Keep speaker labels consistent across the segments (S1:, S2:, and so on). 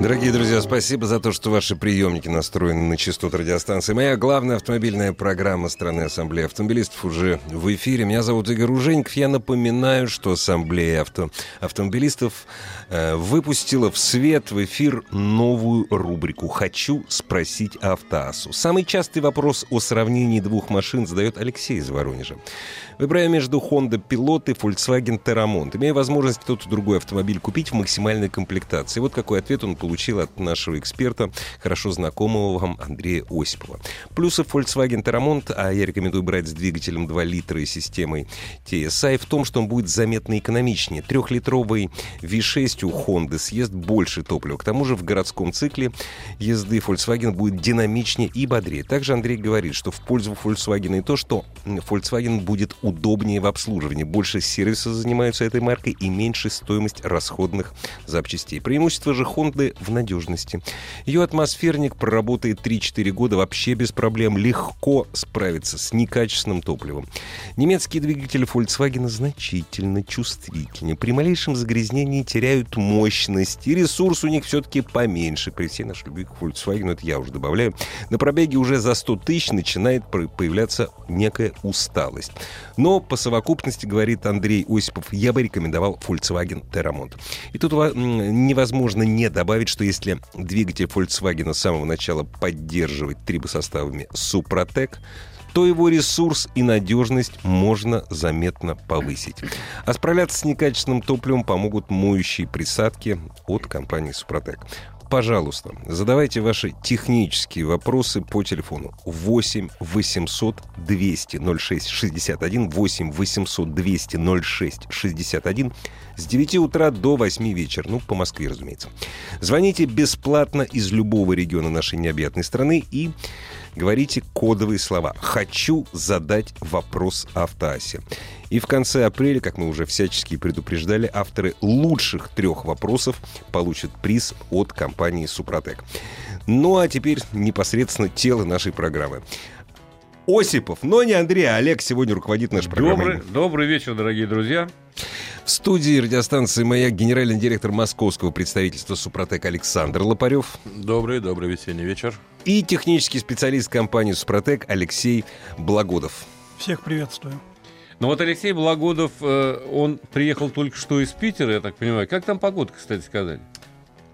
S1: Дорогие друзья, спасибо за то, что ваши приемники настроены на частоту радиостанции. Моя главная автомобильная программа страны Ассамблеи автомобилистов уже в эфире. Меня зовут Игорь Ужеников. Я напоминаю, что Ассамблея авто... автомобилистов э, выпустила в свет, в эфир новую рубрику «Хочу спросить Автоасу». Самый частый вопрос о сравнении двух машин задает Алексей из Воронежа. Выбирая между Honda Pilot и Volkswagen Terramont, имея возможность тот другой автомобиль купить в максимальной комплектации. Вот какой ответ он получил от нашего эксперта, хорошо знакомого вам Андрея Осипова. Плюсы Volkswagen Terramont, а я рекомендую брать с двигателем 2 литра и системой TSI, в том, что он будет заметно экономичнее. Трехлитровый V6 у Honda съест больше топлива. К тому же в городском цикле езды Volkswagen будет динамичнее и бодрее. Также Андрей говорит, что в пользу Volkswagen и то, что Volkswagen будет удобнее в обслуживании. Больше сервиса занимаются этой маркой и меньше стоимость расходных запчастей. Преимущество же Honda в надежности. Ее атмосферник проработает 3-4 года вообще без проблем, легко справится с некачественным топливом. Немецкие двигатели Volkswagen значительно чувствительнее. При малейшем загрязнении теряют мощность, и ресурс у них все-таки поменьше. При всей нашей любви к Volkswagen, это я уже добавляю, на пробеге уже за 100 тысяч начинает появляться некая усталость. Но по совокупности, говорит Андрей Осипов, я бы рекомендовал Volkswagen Terramont. И тут невозможно не добавить, что если двигатель Volkswagen с самого начала поддерживать трибосоставами Супротек, то его ресурс и надежность можно заметно повысить. А справляться с некачественным топливом помогут моющие присадки от компании Супротек пожалуйста, задавайте ваши технические вопросы по телефону 8 800 200 06 61 8 800 200 06 61 с 9 утра до 8 вечера, ну, по Москве, разумеется. Звоните бесплатно из любого региона нашей необъятной страны и говорите кодовые слова «Хочу задать вопрос автоасе». И в конце апреля, как мы уже всячески предупреждали, авторы лучших трех вопросов получат приз от компании «Супротек». Ну а теперь непосредственно тело нашей программы. Осипов, но не Андрей, а Олег сегодня руководит нашей программой.
S2: Добрый, добрый вечер, дорогие друзья.
S1: В студии радиостанции «Маяк» генеральный директор московского представительства «Супротек» Александр Лопарев.
S3: Добрый, добрый весенний вечер.
S1: И технический специалист компании «Супротек» Алексей Благодов.
S4: Всех приветствую.
S2: Ну вот Алексей Благодов, э, он приехал только что из Питера, я так понимаю. Как там погода, кстати сказать?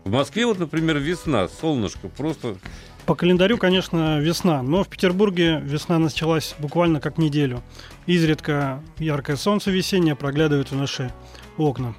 S2: В Москве вот, например, весна, солнышко, просто...
S4: По календарю, конечно, весна, но в Петербурге весна началась буквально как неделю. Изредка яркое солнце весеннее проглядывает в наши окна.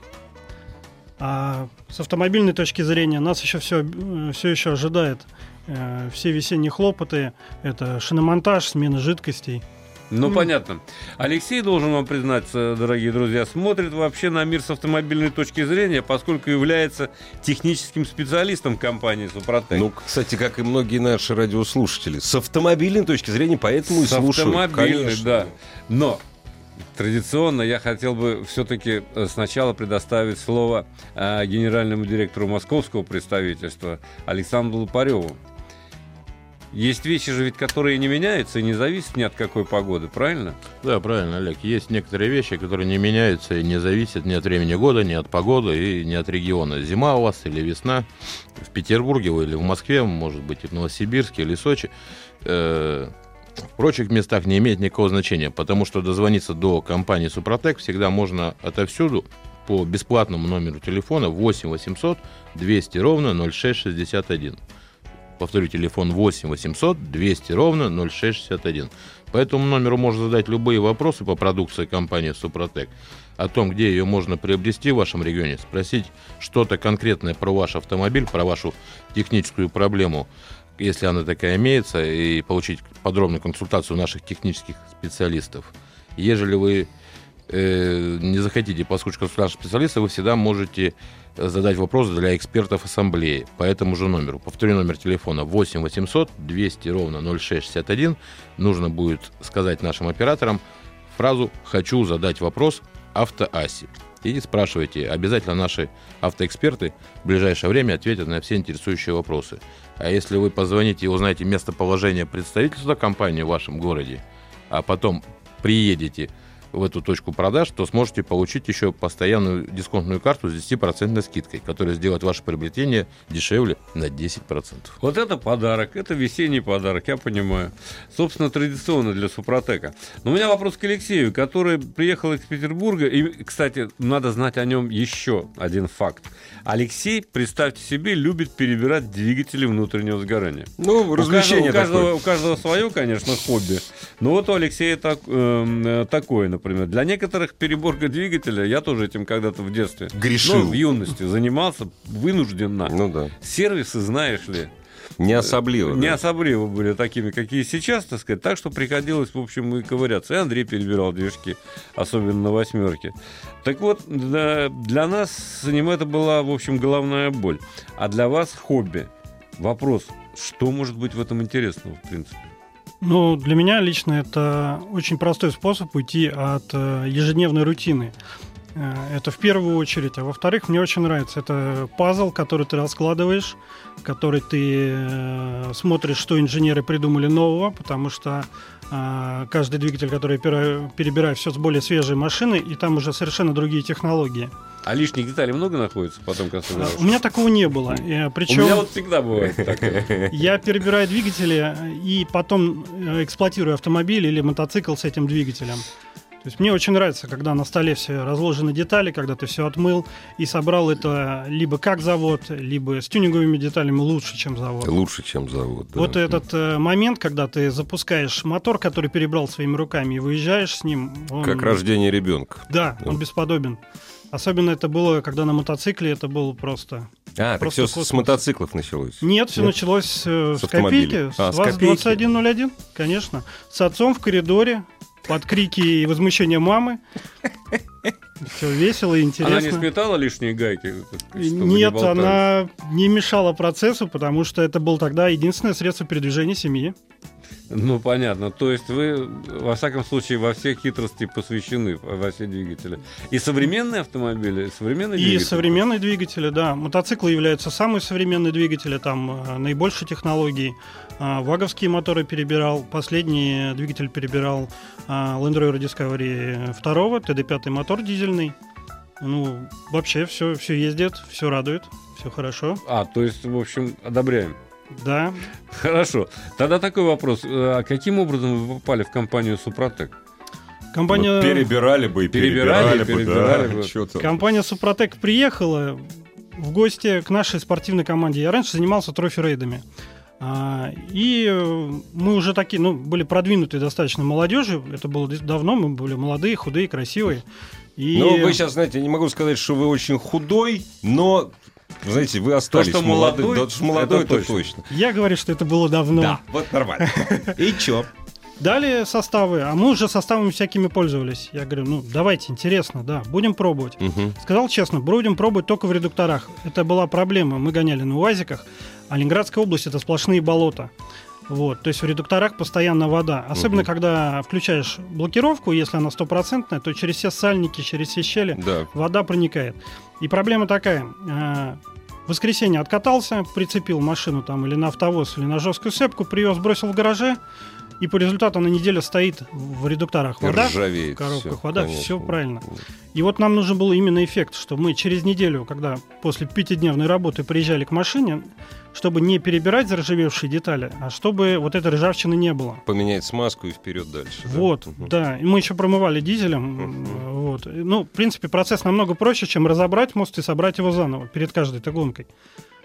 S4: А с автомобильной точки зрения нас еще все, э, все еще ожидает э, все весенние хлопоты. Это шиномонтаж, смена жидкостей –
S2: ну, mm. понятно. Алексей, должен вам признаться, дорогие друзья, смотрит вообще на мир с автомобильной точки зрения, поскольку является техническим специалистом компании «Супротек».
S1: Ну, кстати, как и многие наши радиослушатели. С автомобильной точки зрения, поэтому и слушают.
S2: С автомобильной, конечно. да. Но Традиционно я хотел бы все-таки э, сначала предоставить слово э, генеральному директору московского представительства Александру Лопареву. Есть вещи же ведь, которые не меняются и не зависят ни от какой погоды, правильно?
S3: Да, правильно, Олег. Есть некоторые вещи, которые не меняются и не зависят ни от времени года, ни от погоды и ни от региона. Зима у вас или весна в Петербурге или в Москве, может быть, и в Новосибирске или Сочи. Э, в прочих местах не имеет никакого значения, потому что дозвониться до компании Супротек всегда можно отовсюду по бесплатному номеру телефона 8 800 200 ровно 0661. Повторю, телефон 8 800 200 ровно 0661. По этому номеру можно задать любые вопросы по продукции компании «Супротек», о том, где ее можно приобрести в вашем регионе, спросить что-то конкретное про ваш автомобиль, про вашу техническую проблему, если она такая имеется, и получить подробную консультацию наших технических специалистов. Ежели вы э, не захотите послушать консультацию специалиста, вы всегда можете задать вопрос для экспертов ассамблеи по этому же номеру. Повторю номер телефона 8 800 200 ровно 0661. Нужно будет сказать нашим операторам фразу «Хочу задать вопрос автоаси». И спрашивайте. Обязательно наши автоэксперты в ближайшее время ответят на все интересующие вопросы. А если вы позвоните и узнаете местоположение представительства компании в вашем городе, а потом приедете в эту точку продаж, то сможете получить еще постоянную дисконтную карту с 10% скидкой, которая сделает ваше приобретение дешевле на 10%.
S2: Вот это подарок, это весенний подарок, я понимаю. Собственно, традиционно для Супротека. Но у меня вопрос к Алексею, который приехал из Петербурга. И, кстати, надо знать о нем еще один факт. Алексей, представьте себе, любит перебирать двигатели внутреннего сгорания.
S1: Ну, развлечение
S2: у каждого, у каждого, у каждого свое, конечно, хобби. Но вот у Алексея так, э, такое, например. Для некоторых переборка двигателя, я тоже этим когда-то в детстве,
S1: Грешил.
S2: ну, в юности занимался вынужденно.
S1: Ну да.
S2: Сервисы, знаешь ли,
S1: Не особливо.
S2: не
S1: да.
S2: особливо были такими, какие сейчас, так сказать. Так что приходилось, в общем, и ковыряться. И Андрей перебирал движки, особенно на восьмерке. Так вот, для, для нас с ним это была, в общем, головная боль. А для вас хобби. Вопрос, что может быть в этом интересного, в принципе?
S4: Ну, для меня лично это очень простой способ уйти от э, ежедневной рутины. Э, Это в первую очередь. А во-вторых, мне очень нравится. Это пазл, который ты раскладываешь, который ты э, смотришь, что инженеры придумали нового, потому что каждый двигатель, который я перебираю, все с более свежей машины, и там уже совершенно другие технологии.
S2: А лишних деталей много находится потом, когда
S4: У меня такого не было. Э,
S2: У
S4: Причем...
S2: меня вот всегда бывает такое.
S4: Я перебираю двигатели э, и потом э, эксплуатирую автомобиль или мотоцикл с этим двигателем. То есть мне очень нравится, когда на столе все разложены детали, когда ты все отмыл и собрал это либо как завод, либо с тюнинговыми деталями лучше, чем завод.
S1: Лучше, чем завод. да.
S4: Вот этот э, момент, когда ты запускаешь мотор, который перебрал своими руками, и выезжаешь с ним, он-
S1: Как рождение ребенка.
S4: Да, он бесподобен. Особенно это было, когда на мотоцикле это было просто...
S1: А, так
S4: Просто
S1: все с,
S4: космос.
S1: с мотоциклов началось.
S4: Нет, все
S1: Нет?
S4: началось э,
S1: С
S4: с, копейки,
S1: А,
S4: с
S1: с копейки.
S4: ВАЗ-2101, конечно. С отцом в коридоре, под крики и возмущение мамы. Все весело и
S2: Она не
S4: интересно.
S2: сметала лишние гайки? не
S4: Нет,
S2: болтали?
S4: она не мешала процессу, потому что это было тогда единственное средство передвижения семьи.
S2: Ну, понятно. То есть вы, во всяком случае, во все хитрости посвящены, во все двигатели. И современные автомобили, современные
S4: И
S2: двигатели?
S4: современные двигатели, да. Мотоциклы являются самые современные двигатели, там э, наибольшие технологии. А, Ваговские моторы перебирал, последний двигатель перебирал а, Land Rover Discovery 2, TD5 мотор дизельный. Ну, вообще все, все ездит, все радует, все хорошо.
S2: А, то есть, в общем, одобряем.
S4: Да,
S2: Хорошо. Тогда такой вопрос. А каким образом вы попали в компанию Супротек?
S4: компания...
S1: Вот перебирали бы и
S2: Перебирали,
S1: перебирали,
S2: перебирали
S1: бы.
S2: бы.
S1: Да, там.
S4: Компания Супротек приехала в гости к нашей спортивной команде. Я раньше занимался трофи-рейдами. А, И э, мы уже такие, ну, были продвинутые достаточно молодежи. Это было давно, мы были молодые, худые, красивые. И
S1: Ну, вы сейчас, знаете, не могу сказать, что вы очень худой, но, знаете, вы остались
S2: что
S1: молодым.
S2: молодой,
S1: Да, что молодой,
S2: это точно.
S1: точно.
S4: я говорю, что это было давно.
S1: Да, вот нормально. И чё?
S4: Дали составы, а мы уже составами всякими пользовались. Я говорю, ну, давайте, интересно, да, будем пробовать.
S1: Мгм.
S4: Сказал честно, будем пробовать только в редукторах. Это была проблема. Мы гоняли на УАЗиках, а Ленинградская область это сплошные болота. Вот, то есть в редукторах постоянно вода. Особенно
S1: Мгм.
S4: когда включаешь блокировку, если она стопроцентная, то через все сальники, через все щели
S1: Да.
S4: вода проникает. И проблема такая. э, В воскресенье откатался, прицепил машину там или на автовоз, или на жесткую цепку, привез, бросил в гараже, и по результату на неделю стоит в редукторах
S1: И
S4: вода.
S1: ржавеет
S4: в коробках
S1: всё,
S4: вода,
S1: конечно.
S4: все правильно. И вот нам нужен был именно эффект, что мы через неделю, когда после пятидневной работы приезжали к машине, чтобы не перебирать заржавевшие детали, а чтобы вот этой ржавчины не было.
S1: Поменять смазку и вперед дальше. да?
S4: Вот,
S1: Мгм.
S4: да. И мы еще промывали дизелем. Э, Вот. Ну, в принципе, процесс намного проще, чем разобрать мост и собрать его заново перед каждой гонкой.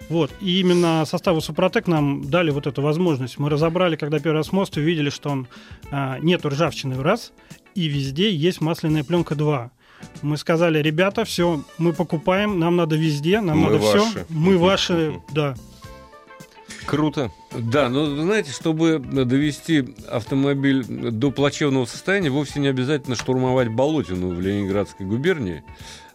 S4: Вот. И именно составу Супротек нам дали вот эту возможность. Мы разобрали, когда первый раз мост, увидели, что он а, нету ржавчины раз, и везде есть масляная пленка 2. Мы сказали, ребята, все, мы покупаем, нам надо везде, нам
S1: Мы
S4: надо все,
S1: ваши.
S4: мы
S1: Мгм.
S4: ваши, да.
S1: Круто.
S2: Да, но знаете, чтобы довести автомобиль до плачевного состояния, вовсе не обязательно штурмовать Болотину в Ленинградской губернии.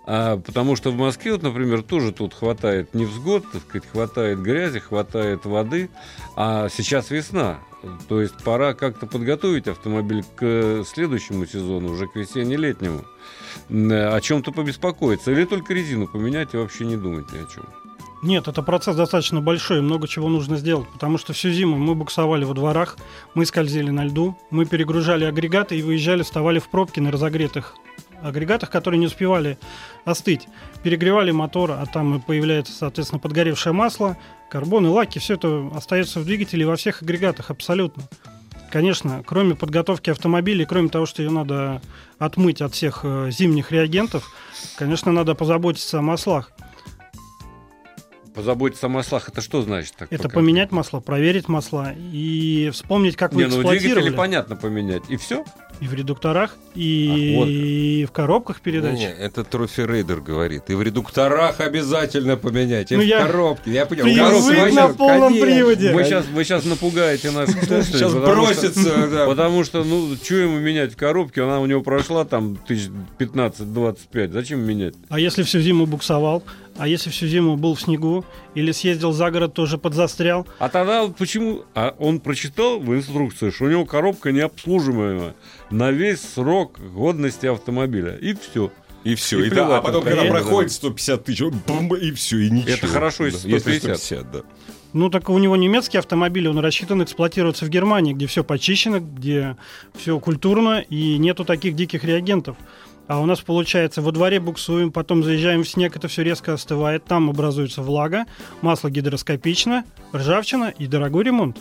S2: А, потому что в Москве, вот, например, тоже тут хватает невзгод, так сказать, хватает грязи, хватает воды, а сейчас весна. То есть пора как-то подготовить автомобиль к следующему сезону, уже к весенне-летнему. О чем-то побеспокоиться. Или только резину поменять и вообще не думать ни о чем.
S4: Нет, это процесс достаточно большой, много чего нужно сделать, потому что всю зиму мы буксовали во дворах, мы скользили на льду, мы перегружали агрегаты и выезжали, вставали в пробки на разогретых агрегатах, которые не успевали остыть. Перегревали мотор, а там появляется, соответственно, подгоревшее масло, карбон и лаки. Все это остается в двигателе во всех агрегатах абсолютно. Конечно, кроме подготовки автомобиля, кроме того, что ее надо отмыть от всех э, зимних реагентов, конечно, надо позаботиться о маслах.
S2: Позаботиться о маслах, это что значит? Так,
S4: это
S2: пока?
S4: поменять масла, проверить масла и вспомнить, как вы
S2: Не, ну
S4: эксплуатировали.
S2: двигатели понятно поменять. И все?
S4: И в редукторах, и,
S2: А, вот.
S4: и в коробках передач.
S1: Не, это Трофи Рейдер говорит. И в редукторах обязательно поменять. И
S4: Ну,
S1: в
S4: я
S1: коробке. Я понял.
S4: привык
S1: коробке
S4: на
S1: вообще,
S4: полном
S1: конечно.
S4: приводе.
S2: Вы сейчас, вы сейчас напугаете слушателей.
S1: Сейчас
S2: потому что-
S1: бросится.
S2: Потому что, ну, что ему менять в коробке? Она у него прошла там тысяч 15-25. Зачем менять?
S4: А если всю зиму буксовал? А если всю зиму был в снегу? Или съездил за город, тоже подзастрял?
S2: А тогда почему? А он прочитал в инструкции, что у него коробка необслуживаемая на весь срок годности автомобиля. И все.
S1: И все.
S2: И
S1: И, да, а потом, когда
S2: это.
S1: проходит 150 тысяч, он бум, и все, и ничего.
S2: Это хорошо, если
S1: Да,
S2: 150.
S1: 150, да.
S4: Ну, так у него немецкий автомобиль, он рассчитан эксплуатироваться в Германии, где все почищено, где все культурно и нету таких диких реагентов. А у нас получается, во дворе буксуем, потом заезжаем в снег, это все резко остывает, там образуется влага, масло гидроскопично, ржавчина и дорогой ремонт.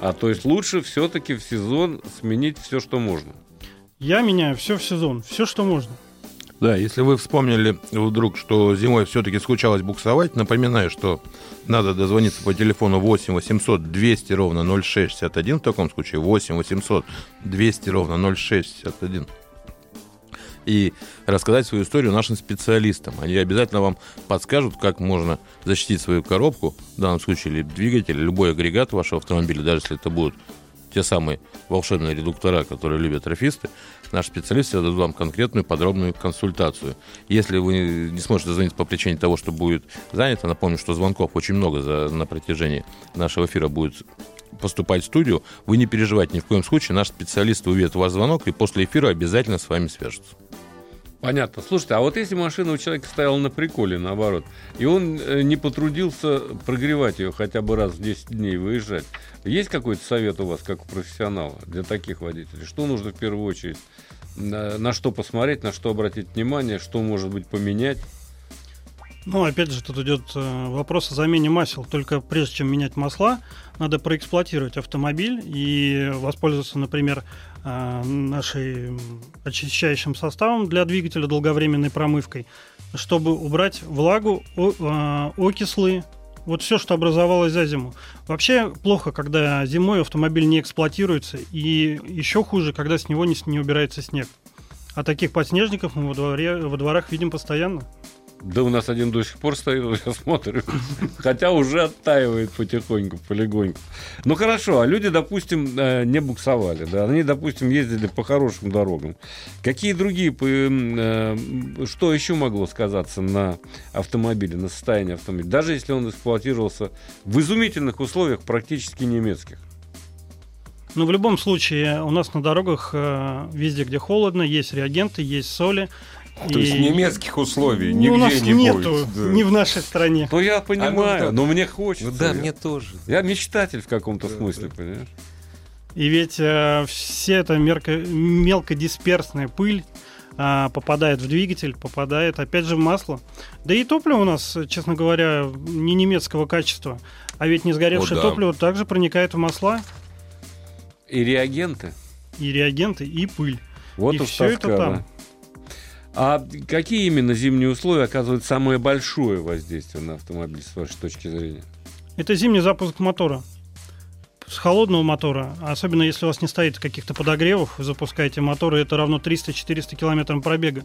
S2: А то есть лучше все-таки в сезон сменить все, что можно.
S4: Я меняю все в сезон, все, что можно.
S3: Да, если вы вспомнили вдруг, что зимой все-таки случалось буксовать, напоминаю, что надо дозвониться по телефону 8 800 200 ровно 0661, в таком случае 8 800 200 ровно 0661 и рассказать свою историю нашим специалистам. Они обязательно вам подскажут, как можно защитить свою коробку, в данном случае или двигатель, любой агрегат вашего автомобиля, даже если это будут те самые волшебные редуктора, которые любят трофисты, наш специалист всегда дадут вам конкретную подробную консультацию. Если вы не сможете звонить по причине того, что будет занято, напомню, что звонков очень много за, на протяжении нашего эфира будет поступать в студию, вы не переживайте ни в коем случае, наш специалист увидит ваш звонок и после эфира обязательно с вами свяжется.
S2: Понятно. Слушайте, а вот если машина у человека стояла на приколе, наоборот, и он э, не потрудился прогревать ее хотя бы раз в 10 дней, выезжать, есть какой-то совет у вас, как у профессионала, для таких водителей? Что нужно в первую очередь? На, на что посмотреть, на что обратить внимание, что, может быть, поменять?
S4: Ну, опять же, тут идет э, вопрос о замене масел. Только прежде чем менять масла, надо проэксплуатировать автомобиль и воспользоваться, например, э, нашей очищающим составом для двигателя долговременной промывкой, чтобы убрать влагу, э, окислы, вот все, что образовалось за зиму. Вообще плохо, когда зимой автомобиль не эксплуатируется, и еще хуже, когда с него не, не убирается снег. А таких подснежников мы во, дворе, во дворах видим постоянно.
S2: Да у нас один до сих пор стоит, я смотрю. Хотя уже оттаивает потихоньку, полегоньку. Ну хорошо, а люди, допустим, э, не буксовали, да, они, допустим, ездили по хорошим дорогам. Какие другие, э, что еще могло сказаться на автомобиле, на состоянии автомобиля, даже если он эксплуатировался в изумительных условиях, практически немецких?
S4: Но в любом случае у нас на дорогах э, везде, где холодно, есть реагенты, есть соли.
S1: То есть
S4: И-
S1: немецких условий
S4: Ну,
S1: нигде
S4: у нас
S1: не
S4: нету,
S1: будет. да.
S4: не в нашей стране.
S2: Ну я понимаю,
S1: да.
S2: но мне хочется.
S1: Ну да,
S2: Я-
S1: мне тоже.
S2: Я мечтатель в каком-то
S1: Да,
S2: смысле,
S1: да.
S2: понимаешь?
S4: И ведь э, все эта мерко, мелкодисперсная пыль а, попадает в двигатель, попадает опять же в масло. Да и топливо у нас, честно говоря, не немецкого качества. А ведь не сгоревшее
S1: О, да.
S4: топливо также проникает в масла
S2: И реагенты.
S4: и реагенты, и пыль.
S2: Вот
S4: И
S2: тоска,
S4: это там.
S2: А какие именно зимние условия оказывают самое большое воздействие на автомобиль, с вашей точки зрения?
S4: Это зимний запуск мотора. С холодного мотора, особенно если у вас не стоит каких-то подогревов, вы запускаете мотор, и это равно 300-400 километрам пробега.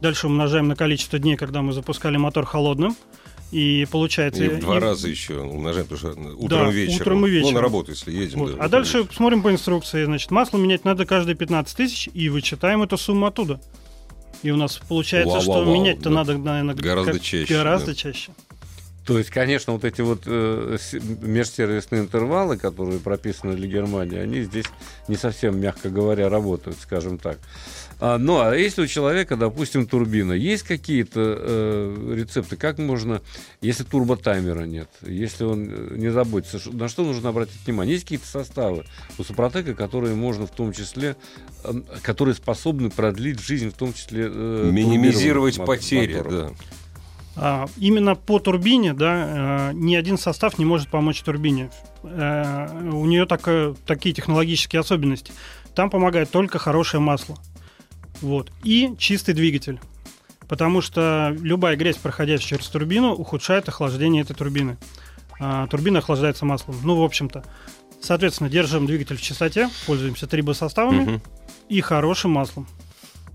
S4: Дальше умножаем на количество дней, когда мы запускали мотор холодным, И получается...
S1: И в два
S4: и-
S1: раза еще умножаем, потому что утром
S4: Да,
S1: и вечером.
S4: утром и
S1: Ну,
S4: вечером.
S1: на работу, если едем.
S4: Вот.
S1: да,
S4: а дальше
S1: вечером.
S4: смотрим по инструкции. Значит, масло менять надо каждые 15 тысяч и вычитаем эту сумму оттуда. И у нас получается, что
S1: Вау-вау-вау,
S4: менять-то надо, наверное,
S1: Гораздо чаще,
S4: Гораздо
S1: да.
S4: чаще.
S2: То есть, конечно, вот эти вот э, межсервисные интервалы, которые прописаны для Германии, они здесь не совсем, мягко говоря, работают, скажем так. А, ну, а если у человека, допустим, турбина, есть какие-то э, рецепты, как можно, если турботаймера нет, если он э, не заботится, на что нужно обратить внимание? Есть какие-то составы у Супротека, которые можно в том числе, э, которые способны продлить жизнь, в том числе... э,
S1: Минимизировать потери,
S2: моторов?
S1: да.
S4: А, именно по турбине, да, э, ни один состав не может помочь турбине. Э, у нее такое- такие технологические особенности. Там помогает только хорошее масло. Вот. И чистый двигатель. Потому что любая грязь, проходящая через турбину, ухудшает охлаждение этой турбины. А, турбина охлаждается маслом. Ну, в общем-то. Соответственно, держим двигатель в чистоте, пользуемся трибосоставами
S1: Мгм.
S4: и хорошим маслом.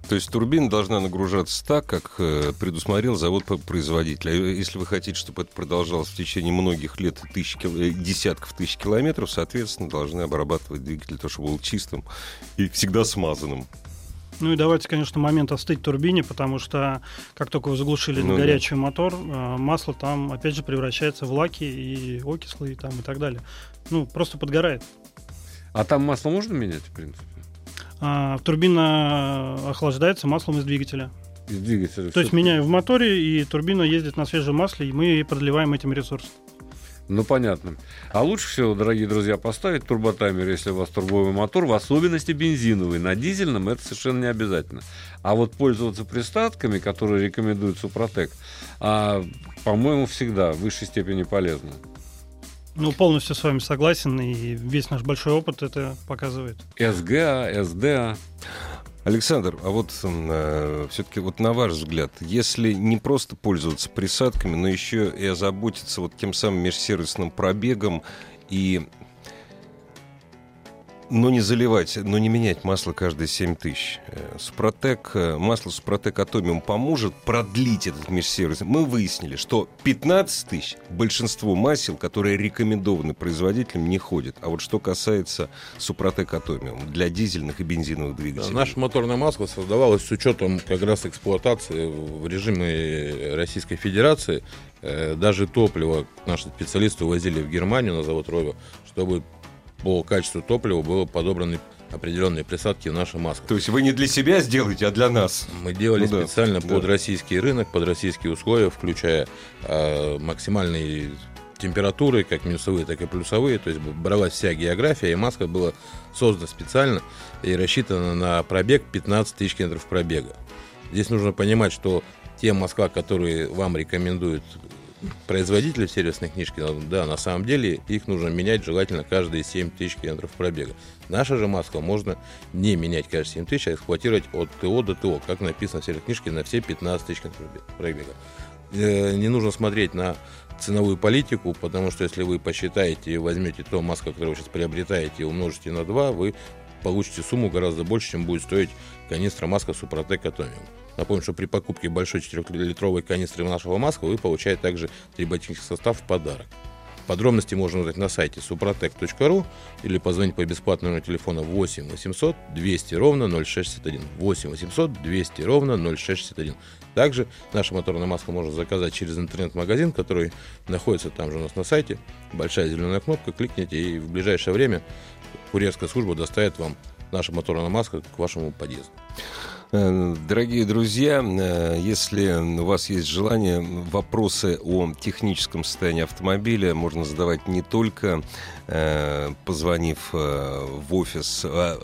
S1: То есть турбина должна нагружаться так, как э, предусмотрел завод-производитель. А если вы хотите, чтобы это продолжалось в течение многих лет, и тысяч, э, десятков тысяч километров, соответственно, должны обрабатывать двигатель, того, чтобы был чистым и всегда смазанным.
S4: Ну и давайте, конечно, момент остыть турбине, потому что как только вы заглушили
S1: Ну
S4: на
S1: да.
S4: горячий мотор, э, масло там опять же превращается в лаки и окислы и там и так далее. Ну, просто подгорает.
S2: А там масло можно менять, в принципе?
S4: А турбина охлаждается маслом из двигателя.
S2: Из двигателя.
S4: То есть меняю в моторе, и турбина ездит на свежем масле, и мы продлеваем этим ресурс.
S2: Ну, понятно. А лучше всего, дорогие друзья, поставить турботаймер, если у вас турбовый мотор, в особенности бензиновый. На дизельном это совершенно не обязательно. А вот пользоваться присадками, которые рекомендует Супротек, а, по-моему, всегда в высшей степени полезно.
S4: Ну, полностью с вами согласен, и весь наш большой опыт это показывает.
S2: СГА, СДА.
S1: Александр, а вот все-таки вот на ваш взгляд, если не просто пользоваться присадками, но еще и озаботиться вот тем самым межсервисным пробегом и но не заливать, но не менять масло каждые 7 тысяч. Э, Супротек, э, масло Супротек Атомиум поможет продлить этот межсервис. Мы выяснили, что 15 тысяч большинство масел, которые рекомендованы производителям, не ходят. А вот что касается Супротек Атомиум для дизельных и бензиновых двигателей.
S3: Наше моторное масло создавалось с учетом как раз эксплуатации в режиме Российской Федерации. Э, Даже топливо наши специалисты увозили в Германию на завод Рове, чтобы по качеству топлива было подобраны определенные присадки в наше масло.
S1: То есть вы не для себя сделаете, а для нас.
S3: Мы делали
S1: Ну
S3: специально
S1: да.
S3: под российский рынок, под российские условия, включая э, максимальные температуры, как минусовые, так и плюсовые. То есть бралась вся география, и маска была создана специально и рассчитана на пробег 15 тысяч километров пробега. Здесь нужно понимать, что те масла, которые вам рекомендуют производители в сервисной книжке, да, на самом деле их нужно менять желательно каждые 7 тысяч километров пробега. Наше же масло можно не менять каждые 7 тысяч, а эксплуатировать от ТО до ТО, как написано в сервисной книжке, на все 15 тысяч километров пробега. Э, Не нужно смотреть на ценовую политику, потому что если вы посчитаете и возьмете то масло, которое вы сейчас приобретаете, и умножите на 2, вы получите сумму гораздо больше, чем будет стоить канистра маска Супротек Атомиум. Напомню, что при покупке большой 4-литровой канистры нашего масла вы получаете также триботехнический состав в подарок. Подробности можно узнать на сайте suprotec.ru или позвонить по бесплатному телефону 8 800 200 ровно 0661. 8 800 200 ровно 0661. Также наше моторное масло можно заказать через интернет-магазин, который находится там же у нас на сайте. Большая зеленая кнопка, кликните и в ближайшее время курьерская служба доставит вам наше моторное масло к вашему подъезду.
S1: Э, Дорогие друзья, э, если у вас есть желание, вопросы о техническом состоянии автомобиля можно задавать не только э, позвонив в офис, а,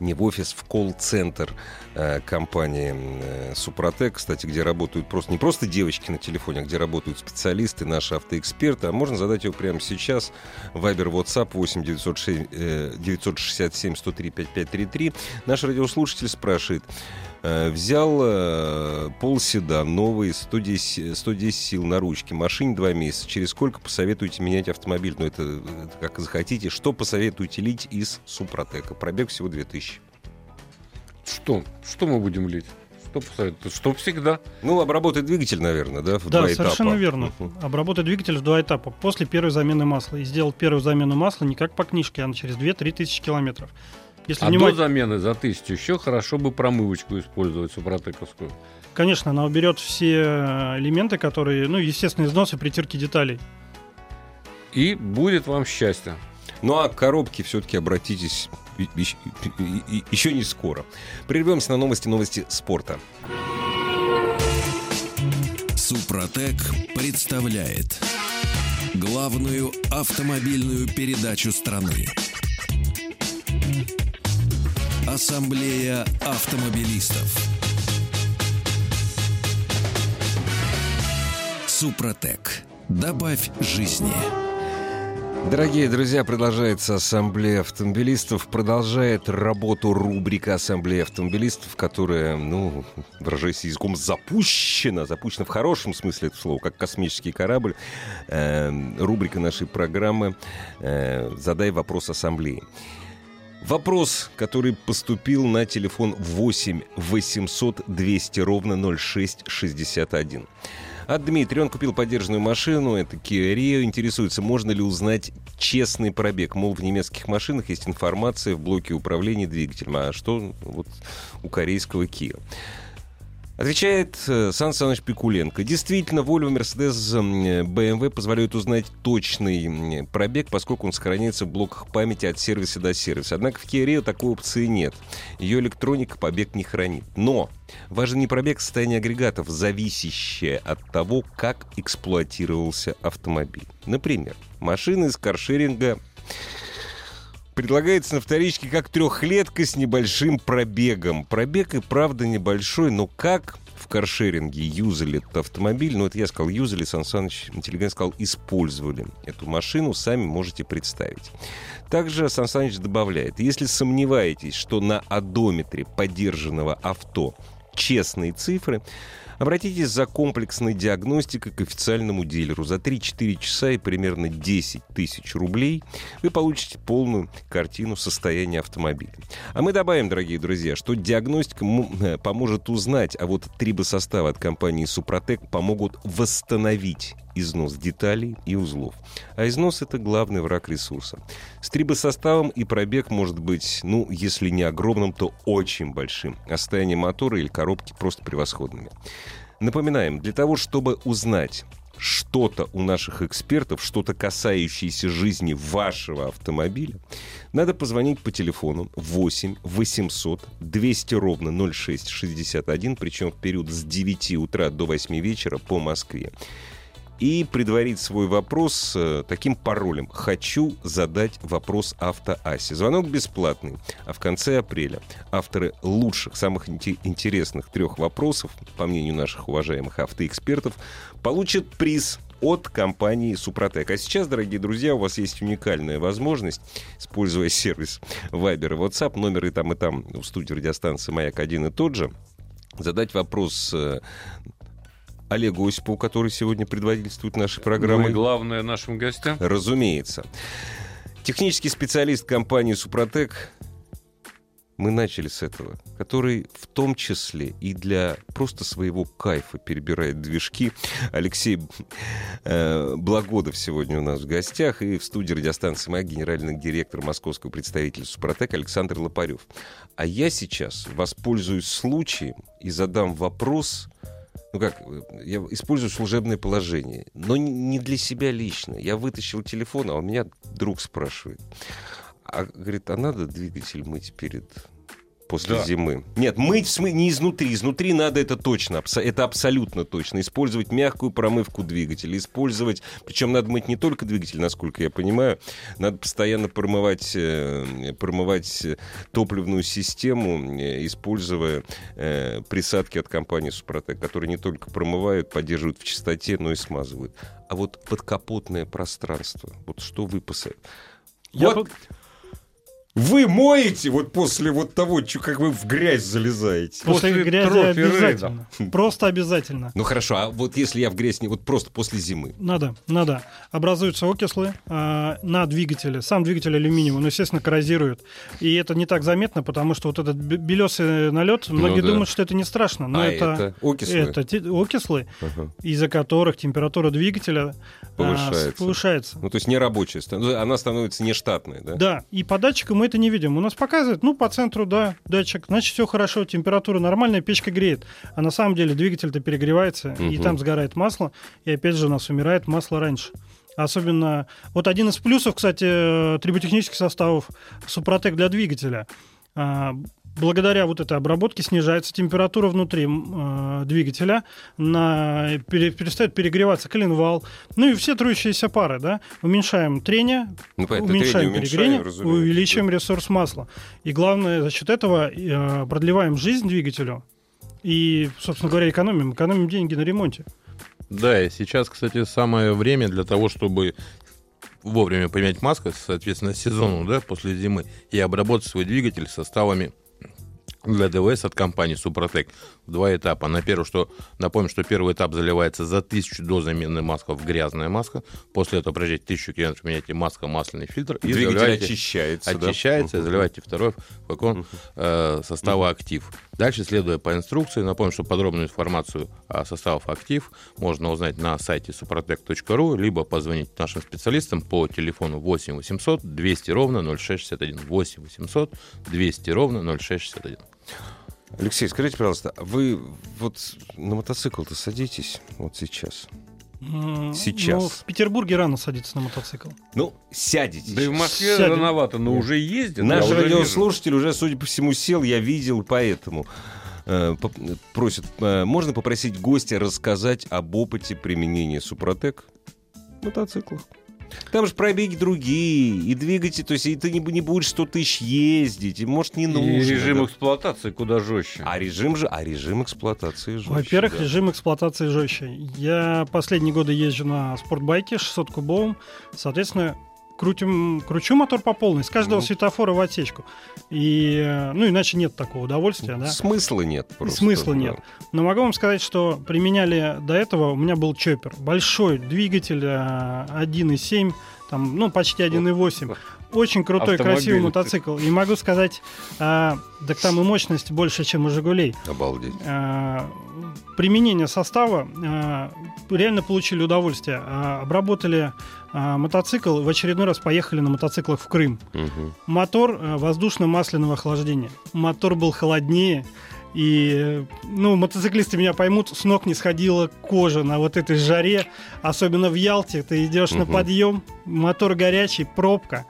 S1: не в офис, в колл-центр э, компании э, Супротек, кстати, где работают просто не просто девочки на телефоне, а где работают специалисты, наши автоэксперты, а можно задать его прямо сейчас. Вайбер, WhatsApp 8 906, э, 967 103 5533. Наш радиослушатель спрашивает, взял э, полседан, новый, 110, 110 сил на ручке, машине два месяца. Через сколько посоветуете менять автомобиль? Ну, это, это как захотите. Что посоветуете лить из Супротека? Пробег всего 2000.
S2: Что? Что мы будем лить? Посоветует? Что всегда.
S1: Ну, обработать двигатель, наверное, да, в
S4: Да,
S1: два
S4: совершенно
S1: этапа.
S4: верно.
S1: Мгм.
S4: Обработать двигатель в два этапа. После первой замены масла. И сделать первую замену масла не как по книжке, а через 2-3 тысячи километров. Если
S2: А
S4: внимать-
S2: до замены за тысячу еще хорошо бы промывочку использовать супротековскую.
S4: Конечно, она уберет все элементы, которые, ну, естественно, износы, притирки деталей.
S2: И будет вам счастье.
S1: Ну а к коробке все-таки обратитесь и- еще не скоро. Прервемся на новости, новости спорта.
S5: Супротек представляет главную автомобильную передачу страны. Ассамблея автомобилистов. Супротек. Добавь жизни.
S1: Дорогие друзья, продолжается Ассамблея автомобилистов. Продолжает работу рубрика Ассамблея автомобилистов, которая, ну, выражаясь языком, запущена. Запущена в хорошем смысле этого слова, как космический корабль. Э, рубрика нашей программы э, «Задай вопрос Ассамблеи». Вопрос, который поступил на телефон 8 800 200 ровно 0661. От Дмитрия. Он купил поддержанную машину, это Kia Rio. Интересуется, можно ли узнать честный пробег. Мол, в немецких машинах есть информация в блоке управления двигателем. А что вот у корейского Kia? Отвечает э, Сан Саныч Пикуленко. Действительно, Volvo, Mercedes, BMW позволяют узнать точный пробег, поскольку он сохраняется в блоках памяти от сервиса до сервиса. Однако в Kia Rio такой опции нет. Ее электроника побег не хранит. Но важен не пробег, а состояние агрегатов, зависящее от того, как эксплуатировался автомобиль. Например, машина из каршеринга предлагается на вторичке как трехлетка с небольшим пробегом. Пробег и правда небольшой, но как в каршеринге юзали этот автомобиль, ну это я сказал юзали, Сан Саныч интеллигент сказал использовали эту машину, сами можете представить. Также Сан Саныч добавляет, если сомневаетесь, что на одометре подержанного авто честные цифры, Обратитесь за комплексной диагностикой к официальному дилеру. За 3-4 часа и примерно 10 тысяч рублей вы получите полную картину состояния автомобиля. А мы добавим, дорогие друзья, что диагностика э, поможет узнать, а вот трибосоставы от компании Супротек помогут восстановить износ деталей и узлов. А износ — это главный враг ресурса. С трибосоставом и пробег может быть, ну, если не огромным, то очень большим. А состояние мотора или коробки просто превосходными. Напоминаем, для того, чтобы узнать что-то у наших экспертов, что-то касающееся жизни вашего автомобиля, надо позвонить по телефону 8 800 200 ровно 0661, причем в период с 9 утра до 8 вечера по Москве и предварить свой вопрос э, таким паролем «Хочу задать вопрос автоасе». Звонок бесплатный, а в конце апреля авторы лучших, самых инте- интересных трех вопросов, по мнению наших уважаемых автоэкспертов, получат приз от компании Супротек. А сейчас, дорогие друзья, у вас есть уникальная возможность, используя сервис Viber и WhatsApp, номер и там, и там в студии радиостанции «Маяк» один и тот же, задать вопрос э, Олегу Осипову, который сегодня предводительствует нашей
S2: Ну и главное нашим гостям.
S1: Разумеется. Технический специалист компании «Супротек» мы начали с этого, который в том числе и для просто своего кайфа перебирает движки. Алексей э, Благодов сегодня у нас в гостях и в студии радиостанции «Маяк» генеральный директор московского представителя «Супротек» Александр Лопарев. А я сейчас воспользуюсь случаем и задам вопрос ну как, э, я использую служебное положение, но не- для себя лично. Я вытащил телефон, а у меня друг спрашивает. А говорит, а надо двигатель мыть перед после
S2: Да.
S1: зимы. Нет, мыть смысле не изнутри. Изнутри надо это точно. Это абсолютно точно. Использовать мягкую промывку двигателя. Использовать... Причем надо мыть не только двигатель, насколько я понимаю. Надо постоянно промывать, э, промывать э, топливную систему, э, используя присадки от компании Супротек, которые не только промывают, поддерживают в чистоте, но и смазывают. А вот подкапотное пространство, вот что вы посоветуете?
S4: Я
S1: Вот. Вы моете вот после вот того, чё, как вы в грязь залезаете?
S4: После,
S2: После
S4: грязи
S2: трофи
S4: обязательно. Просто обязательно.
S1: Ну хорошо, а вот если я в грязь не вот просто после зимы.
S4: Надо, надо. Образуются окислы а, на двигателе. Сам двигатель алюминиевый, ну, естественно, коррозирует. И это не так заметно, потому что вот этот бе- белесый налет, многие
S1: да.
S4: думают, что это не страшно. Но
S1: а
S4: это,
S1: это окислы.
S4: это те- окислы,
S1: Ага.
S4: из-за которых температура двигателя а,
S1: Повышается.
S4: повышается.
S1: Ну то есть не рабочая, ну, она становится нештатной, да?
S4: Да, и по мы это не видим. У нас показывает, ну, по центру, да, датчик, значит, все хорошо, температура нормальная, печка греет. А на самом деле двигатель-то перегревается, и
S1: Мгм.
S4: там сгорает масло, и опять же у нас умирает масло раньше. Особенно, вот один из плюсов, кстати, э, триботехнических составов Супротек для двигателя. Благодаря вот этой обработке снижается температура внутри э, двигателя, на, пере- перестает перегреваться коленвал, ну и все трущиеся пары, да, уменьшаем трение,
S1: Ну,
S4: уменьшаем
S1: трение
S4: перегрение,
S1: разумеется,
S4: увеличиваем ресурс масла. И главное, за счет этого э, продлеваем жизнь двигателю и, собственно говоря, экономим, экономим деньги на ремонте.
S3: Да, и сейчас, кстати, самое время для того, чтобы вовремя поменять маску, соответственно, сезону, да, после зимы, и обработать свой двигатель составами для ДВС от компании Супротек в два этапа. На первый, что напомню, что первый этап заливается за тысячу до замены маска в грязная маска. После этого проезжаете тысячу километров, меняете маска, масляный фильтр и
S1: Двигатель
S3: заливаете-
S1: очищается, да?
S3: очищается, и заливаете второй флакон э, состава актив. Дальше, следуя по инструкции, напомню, что подробную информацию о составах актив можно узнать на сайте suprotec.ru, либо позвонить нашим специалистам по телефону 8 800 200 ровно 0661. 8 800 200 ровно 0661.
S1: Алексей, скажите, пожалуйста, а вы вот на мотоцикл-то садитесь вот сейчас? Сейчас.
S4: ну, в Петербурге рано садиться на мотоцикл.
S1: Ну, сядете.
S2: Да и в Москве
S4: Сядем.
S2: рановато, но уже ездят.
S1: Наш
S2: уже вижу.
S1: радиослушатель уже, судя по всему, сел, я видел, поэтому э, просит, э, можно попросить гостя рассказать об опыте применения Супротек в мотоциклах? Там же пробеги другие, и двигатель, то есть и ты не, не будешь 100 тысяч ездить, и может не нужно.
S2: И режим
S1: да.
S2: эксплуатации куда жестче.
S1: А режим же, а режим эксплуатации жестче,
S4: Во-первых,
S1: да.
S4: режим эксплуатации жестче. Я последние годы езжу на спортбайке 600-кубовом, соответственно, крутим, кручу мотор по полной, с каждого
S1: Ну.
S4: светофора в отсечку. И, э, ну, иначе нет такого удовольствия, да.
S1: Смысла нет просто.
S4: Смысла
S1: да.
S4: нет. Но могу вам сказать, что применяли до этого, у меня был чоппер. Большой двигатель э, 1.7, там, ну, почти 1.8. Очень крутой,
S2: Автомобиль.
S4: красивый мотоцикл. И могу сказать, а, так там и мощность больше, чем у «Жигулей».
S1: Обалдеть.
S4: А, применение состава а, реально получили удовольствие. А, обработали а, мотоцикл, в очередной раз поехали на мотоциклах в Крым.
S1: Мгм.
S4: Мотор э, воздушно-масляного охлаждения. Мотор был холоднее. И, ну, мотоциклисты меня поймут, с ног не сходила кожа на вот этой жаре. Особенно в Ялте. Ты идешь на
S1: Мгм.
S4: подъем, мотор горячий, пробка.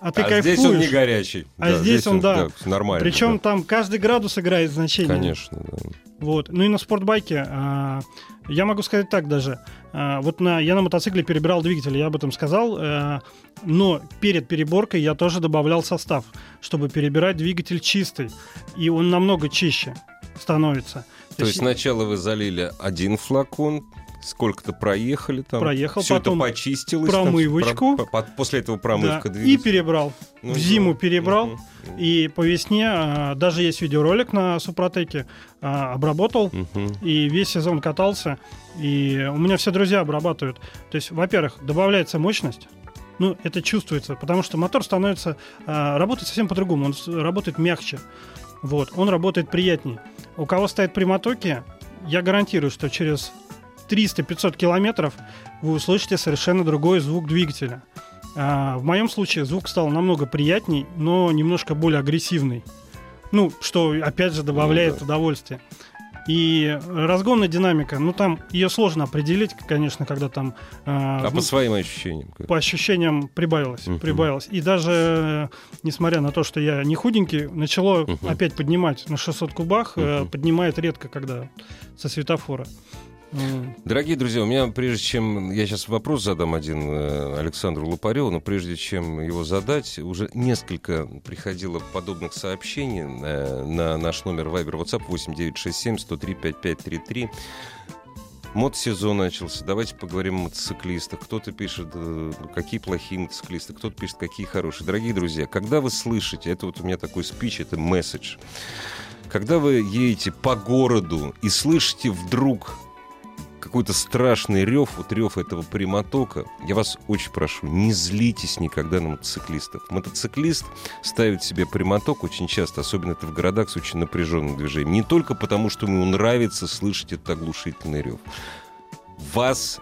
S4: А ты
S1: а
S4: кайфуешь.
S1: здесь он не горячий.
S4: А здесь он, да.
S1: нормально.
S4: Причем
S1: да.
S4: там каждый градус играет значение.
S1: Конечно, да.
S4: Вот. Ну и на спортбайке а, я могу сказать так даже. А, вот на, я на мотоцикле перебирал двигатель, я об этом сказал. а, но перед переборкой я тоже добавлял состав, чтобы перебирать двигатель чистый. И он намного чище становится.
S1: То есть сначала вы залили один флакон, сколько-то проехали там.
S4: Проехал,
S1: всё
S4: потом
S1: это почистилось. там,
S4: промывочку.
S1: про- по- после этого
S4: да,
S1: промывка
S4: и перебрал.
S1: Ну,
S4: в зиму
S1: да.
S4: перебрал.
S1: Мгм.
S4: И по весне, а, даже есть видеоролик на Супротеке, а, обработал.
S1: Мгм.
S4: и весь сезон катался. И у меня все друзья обрабатывают. То есть, во-первых, добавляется мощность. Ну, это чувствуется, потому что мотор становится... а, работает совсем по-другому. Он работает мягче. Вот. Он работает приятней. У кого стоит при мотоке, я гарантирую, что через 300-500 километров вы услышите совершенно другой звук двигателя. А, в моем случае звук стал намного приятней, но немножко более агрессивный. Ну, что, опять же, добавляет
S1: Ну да.
S4: удовольствие. И разгонная динамика, ну там ее сложно определить, конечно, когда там а,
S1: А
S4: ну,
S1: по своим ощущениям? как?
S4: по ощущениям прибавилось,
S1: Мгм.
S4: прибавилось. И даже э, несмотря на то, что я не худенький, начало
S1: Мгм.
S4: опять поднимать на 600 кубах, э,
S1: Мгм.
S4: поднимает редко, когда со светофора.
S1: Дорогие друзья, у меня прежде чем... Я сейчас вопрос задам один э, Александру Лопареву, но прежде чем его задать, уже несколько приходило подобных сообщений э, на наш номер Viber WhatsApp 8967 103 5533. Мотосезон начался. Давайте поговорим о мотоциклистах. Кто-то пишет, э, какие плохие мотоциклисты, кто-то пишет, какие хорошие. Дорогие друзья, когда вы слышите, это вот у меня такой спич, это месседж. Когда вы едете по городу и слышите вдруг какой-то страшный рев, вот рев этого прямотока, я вас очень прошу, не злитесь никогда на мотоциклистов. Мотоциклист ставит себе прямоток очень часто, особенно это в городах с очень напряженным движением. Не только потому, что ему нравится слышать этот оглушительный рев. Вас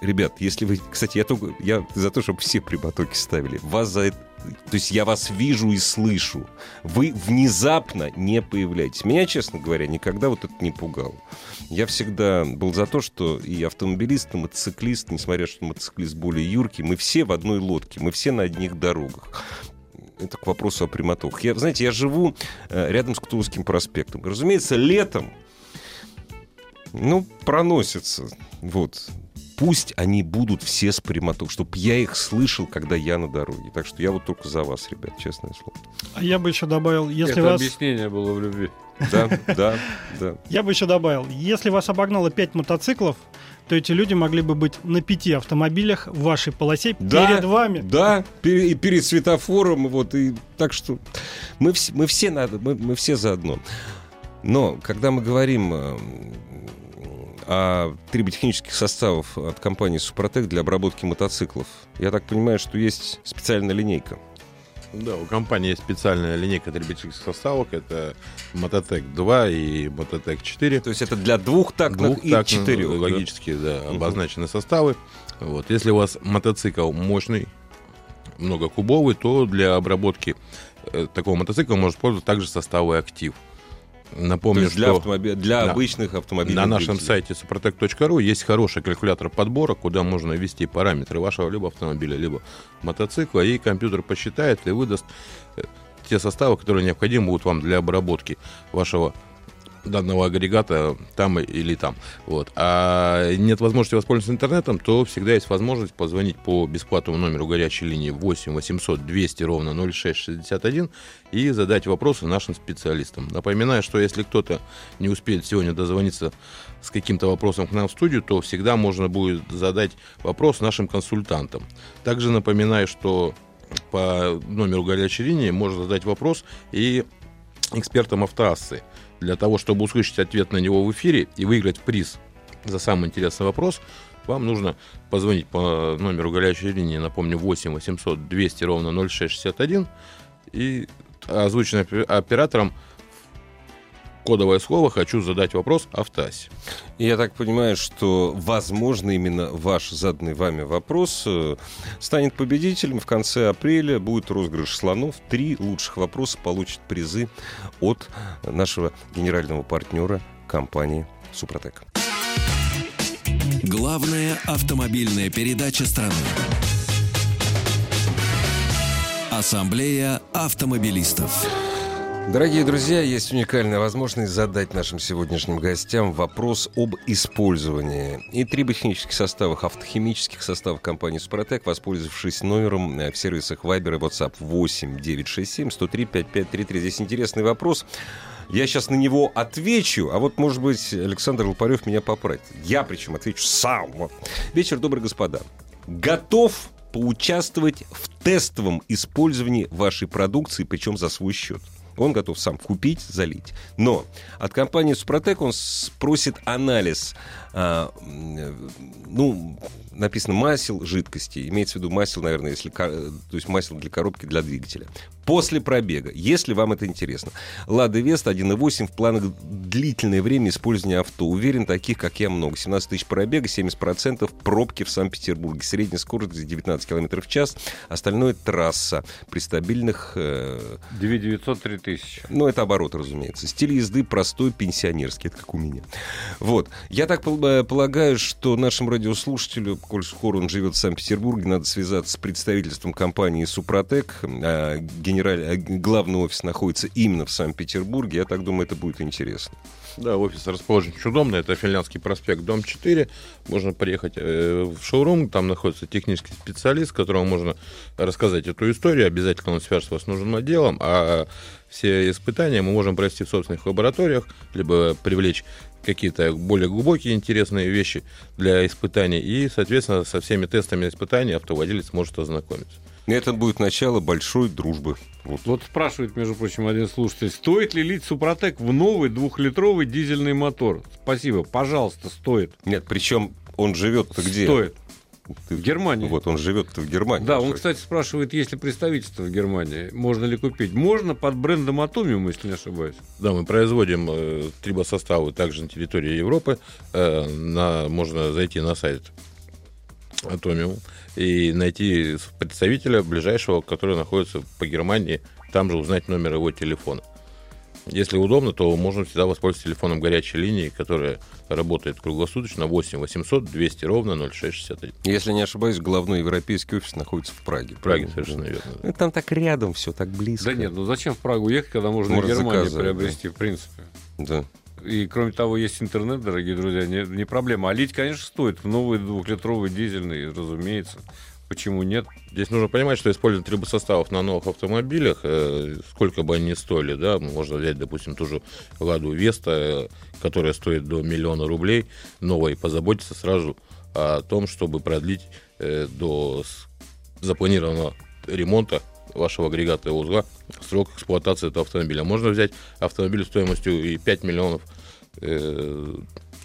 S1: Ребят, если вы... Кстати, я, только, я за то, чтобы все прямотоки ставили. Вас за это то есть я вас вижу и слышу. Вы внезапно не появляетесь. Меня, честно говоря, никогда вот это не пугало. Я всегда был за то, что и автомобилист, и мотоциклист, несмотря что мотоциклист более юркий, мы все в одной лодке, мы все на одних дорогах это к вопросу о прямотах. Я, знаете, я живу э, рядом с Кутузовским проспектом. Разумеется, летом, ну, проносится, вот, пусть они будут все с прямоток, чтобы я их слышал, когда я на дороге. Так что я вот только за вас, ребят, честное слово.
S4: А я бы еще добавил, если
S2: Это
S4: вас...
S2: объяснение было в любви.
S1: Да, да, да.
S4: Я бы еще добавил, если вас обогнало 5 мотоциклов, то эти люди могли бы быть на пяти автомобилях в вашей полосе
S1: Да,
S4: перед вами.
S1: Да, и перед светофором, вот, и так что мы, вс- мы все надо, мы, мы все заодно. Но когда мы говорим э, о триботехнических составов от компании Супротек для обработки мотоциклов, я так понимаю, что есть специальная линейка.
S3: Да, у компании есть специальная линейка требительских составок. Это Мототек 2 и Мототек 4.
S1: То есть это для двухтактных и
S3: Двухтактных,
S1: четырех. да?
S3: Логически, да, обозначены составы. Вот. Если у вас мотоцикл мощный, многокубовый, то для обработки э, такого мотоцикла может использовать также составы актив. Напомню,
S1: есть для,
S3: что
S1: автомоби- для
S3: Да.
S1: обычных автомобилей.
S3: на нашем сайте suprotec.ru есть хороший калькулятор подбора, куда можно ввести параметры вашего либо автомобиля, либо мотоцикла, и компьютер посчитает и выдаст э, те составы, которые необходимы будут вам для обработки вашего данного агрегата там или там. Вот. А нет возможности воспользоваться интернетом, то всегда есть возможность позвонить по бесплатному номеру горячей линии 8 800 200 ровно 0661 и задать вопросы нашим специалистам. Напоминаю, что если кто-то не успеет сегодня дозвониться с каким-то вопросом к нам в студию, то всегда можно будет задать вопрос нашим консультантам. Также напоминаю, что по номеру горячей линии можно задать вопрос и экспертам автоассы для того, чтобы услышать ответ на него в эфире и выиграть приз за самый интересный вопрос, вам нужно позвонить по номеру горячей линии, напомню, 8 800 200 ровно 0661 и озвучено опе- оператором кодовое слово «Хочу задать вопрос автоассе».
S1: И Я так понимаю, что, возможно, именно ваш заданный вами вопрос э, станет победителем. В конце апреля будет розыгрыш слонов. Три лучших вопроса получат призы от нашего генерального партнера компании «Супротек».
S5: Главная автомобильная передача страны. Ассамблея автомобилистов.
S1: Дорогие друзья, есть уникальная возможность задать нашим сегодняшним гостям вопрос об использовании и триботехнических составах, автохимических составов компании «Супротек», воспользовавшись номером э, в сервисах Viber и WhatsApp 8 967 103 5533. Здесь интересный вопрос. Я сейчас на него отвечу, а вот, может быть, Александр Лопарев меня поправит. Я, причем, отвечу сам. Вечер добрый, господа. Готов поучаствовать в тестовом использовании вашей продукции, причем за свой счет. Он готов сам купить, залить. Но от компании Супротек он спросит анализ, а, ну, написано масел жидкости, имеется в виду масел, наверное, если, то есть масел для коробки для двигателя. После пробега, если вам это интересно. Лада Вест 1.8 в планах длительное время использования авто. Уверен, таких, как я, много. 17 тысяч пробега, 70% пробки в Санкт-Петербурге. Средняя скорость 19 км в час. Остальное трасса при стабильных э,
S2: 2900 3000.
S1: ну, это оборот, разумеется. Стиль езды простой, пенсионерский, это как у меня. Вот. Я так пол- э, полагаю, что нашему радиослушателю, коль скоро он живет в Санкт-Петербурге, надо связаться с представительством компании «Супротек». А, генераль... а, Главный офис находится именно в Санкт-Петербурге. Я так думаю, это будет интересно.
S3: Да, офис расположен очень удобно. Это Финляндский проспект, дом 4. Можно приехать э, в шоурум. Там находится технический специалист, которому можно рассказать эту историю. Обязательно он свяжет вас с нужным отделом. А все испытания мы можем провести в собственных лабораториях, либо привлечь какие-то более глубокие интересные вещи для испытаний. И, соответственно, со всеми тестами испытаний автовладелец может ознакомиться.
S1: Это будет начало большой дружбы.
S2: Вот. вот спрашивает, между прочим, один слушатель, стоит ли лить Супротек в новый двухлитровый дизельный мотор? Спасибо, пожалуйста, стоит.
S1: Нет, причем он живет-то где?
S2: Стоит.
S1: Ты,
S2: в Германии.
S1: Вот, он живет-то в Германии.
S2: Да, он, кстати, спрашивает, есть ли представительство в Германии, можно ли купить. Можно под брендом Атомиум, если не ошибаюсь.
S3: Да, мы производим э, трибосоставы также на территории Европы. Э, на, можно зайти на сайт Атомиум и найти представителя ближайшего, который находится по Германии, там же узнать номер его телефона. Если удобно, то можно всегда воспользоваться телефоном горячей линии, которая работает круглосуточно 8 800 200 ровно 0661.
S1: Если не ошибаюсь, главный европейский офис находится в Праге.
S3: В Праге, совершенно верно.
S1: Ну, там так рядом все, так близко.
S2: Да нет, ну зачем в Прагу ехать, когда можно Может, в Германии приобрести, да. в принципе.
S1: Да.
S2: И кроме того, есть интернет, дорогие друзья, не, не проблема. А лить, конечно, стоит. Новый двухлитровый дизельный, разумеется. Почему нет?
S3: Здесь нужно понимать, что использование трибосоставов на новых автомобилях, э, сколько бы они ни стоили, да, можно взять, допустим, ту же Ладу Веста, э, которая стоит до миллиона рублей, новой, позаботиться сразу о том, чтобы продлить э, до запланированного ремонта вашего агрегата и узла срок эксплуатации этого автомобиля. Можно взять автомобиль стоимостью и 5 миллионов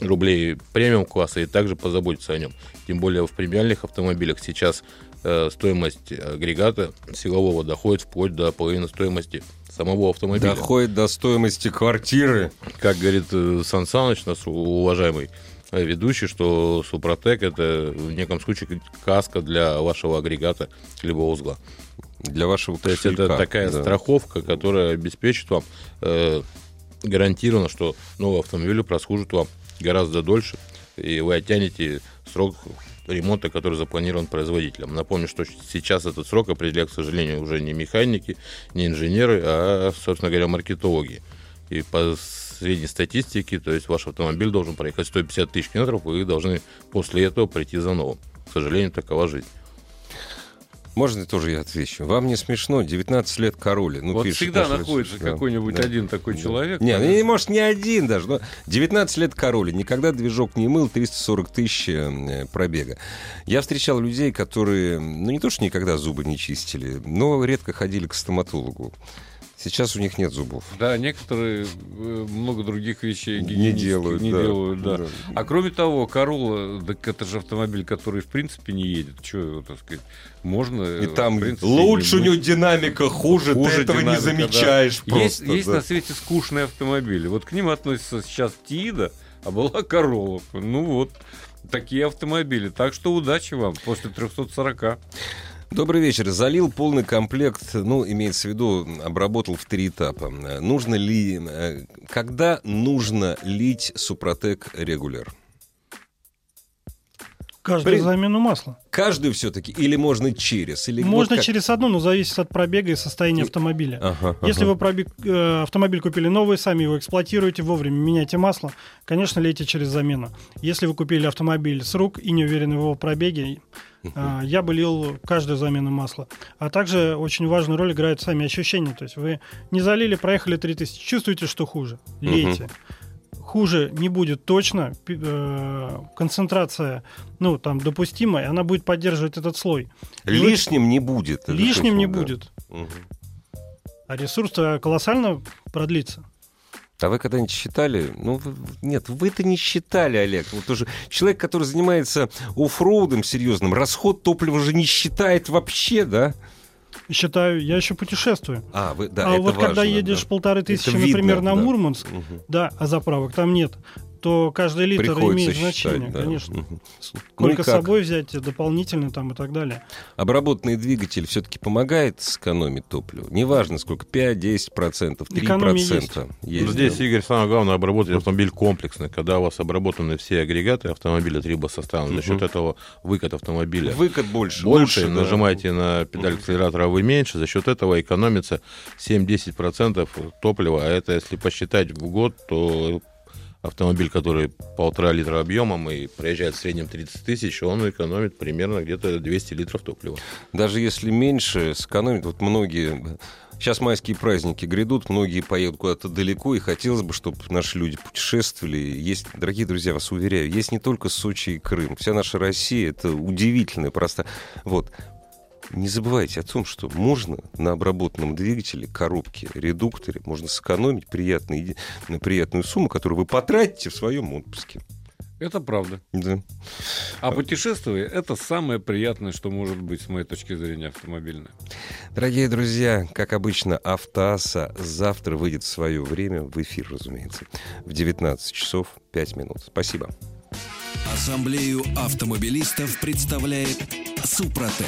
S3: рублей премиум класса и также позаботиться о нем. Тем более в премиальных автомобилях сейчас э, стоимость агрегата силового доходит вплоть до половины стоимости самого автомобиля.
S1: Доходит до стоимости квартиры.
S3: Как говорит э, Сан Саныч, наш уважаемый ведущий, что Супротек это в неком случае каска для вашего агрегата либо узла.
S1: Для вашего
S3: То есть это такая да. страховка, которая обеспечит вам э, гарантированно, что новый автомобиль прослужит вам гораздо дольше, и вы оттянете срок ремонта, который запланирован производителем. Напомню, что сейчас этот срок определяют, к сожалению, уже не механики, не инженеры, а, собственно говоря, маркетологи. И по средней статистике, то есть ваш автомобиль должен проехать 150 тысяч километров, вы должны после этого прийти за новым. К сожалению, такова жизнь.
S1: Можно тоже я отвечу? Вам не смешно? 19 лет короли.
S2: Ну, вот пишет, всегда находится да, какой-нибудь да, один такой да. человек.
S1: Не, ну, не, может, не один даже. Но 19 лет короли. Никогда движок не мыл, 340 тысяч э, пробега. Я встречал людей, которые, ну, не то, что никогда зубы не чистили, но редко ходили к стоматологу. Сейчас у них нет зубов.
S2: Да, некоторые э, много других вещей
S1: не делают.
S2: Не да. делают да. Да. А кроме того, Corolla, так это же автомобиль, который в принципе не едет. Что так сказать, можно...
S1: И там принципе, лучше у него динамика, хуже, хуже ты этого динамика, не замечаешь
S2: да. просто. Есть, да. есть на свете скучные автомобили. Вот к ним относится сейчас Тида, а была Corolla. Ну вот, такие автомобили. Так что удачи вам после 340.
S1: Добрый вечер. Залил полный комплект, ну, имеется в виду, обработал в три этапа. Нужно ли, э, когда нужно лить Супротек регуляр?
S4: Каждую При... замену масла.
S1: Каждую все-таки? Или можно через? Или
S4: можно вот как... через одну, но зависит от пробега и состояния автомобиля. Ага, Если ага. вы пробег, э, автомобиль купили новый, сами его эксплуатируете, вовремя меняйте масло, конечно, лейте через замену. Если вы купили автомобиль с рук и не уверены в его пробеге, э, я бы лил каждую замену масла. А также очень важную роль играют сами ощущения. То есть вы не залили, проехали 3000, чувствуете, что хуже, лейте. Угу хуже не будет точно, э, концентрация, ну, там, допустимая, она будет поддерживать этот слой.
S1: Лишним не будет.
S4: Лишним не да. будет. Угу. А ресурс колоссально продлится.
S1: А вы когда-нибудь считали? Ну, нет, вы-то не считали, Олег. Вот уже человек, который занимается оффроудом серьезным, расход топлива же не считает вообще, да?
S4: Считаю, я еще путешествую.
S1: А, вы, да,
S4: а
S1: это
S4: вот
S1: важно,
S4: когда едешь
S1: да.
S4: полторы тысячи, это например, на да. Мурманск, угу. да, а заправок там нет, то каждый литр Приходится имеет значение, считать, да. конечно. Угу. Сколько ну собой взять дополнительно там и так далее.
S1: Обработанный двигатель все-таки помогает сэкономить топливо? Неважно, сколько, 5, 10%, 3%. Экономия есть.
S3: есть Здесь, да. Игорь, самое главное, обработать автомобиль комплексно. Когда у вас обработаны все агрегаты автомобиля трибосостава, угу. за счет этого выкат автомобиля
S1: Выкат больше.
S3: Больше, больше нажимаете да. на педаль акселератора, вы меньше, за счет этого экономится 7-10% топлива, а это, если посчитать в год, то автомобиль, который полтора литра объемом и проезжает в среднем 30 тысяч, он экономит примерно где-то 200 литров топлива.
S1: Даже если меньше сэкономит, вот многие Сейчас майские праздники грядут, многие поедут куда-то далеко, и хотелось бы, чтобы наши люди путешествовали. Есть, дорогие друзья, вас уверяю, есть не только Сочи и Крым. Вся наша Россия — это удивительная, просто... Вот, не забывайте о том, что можно на обработанном двигателе, коробке, редукторе, можно сэкономить приятный, приятную сумму, которую вы потратите в своем отпуске.
S2: Это правда.
S1: Да.
S2: А путешествие – это самое приятное, что может быть, с моей точки зрения, автомобильное.
S1: Дорогие друзья, как обычно, Автоаса завтра выйдет в свое время, в эфир, разумеется, в 19 часов 5 минут. Спасибо.
S5: Ассамблею автомобилистов представляет Супротек.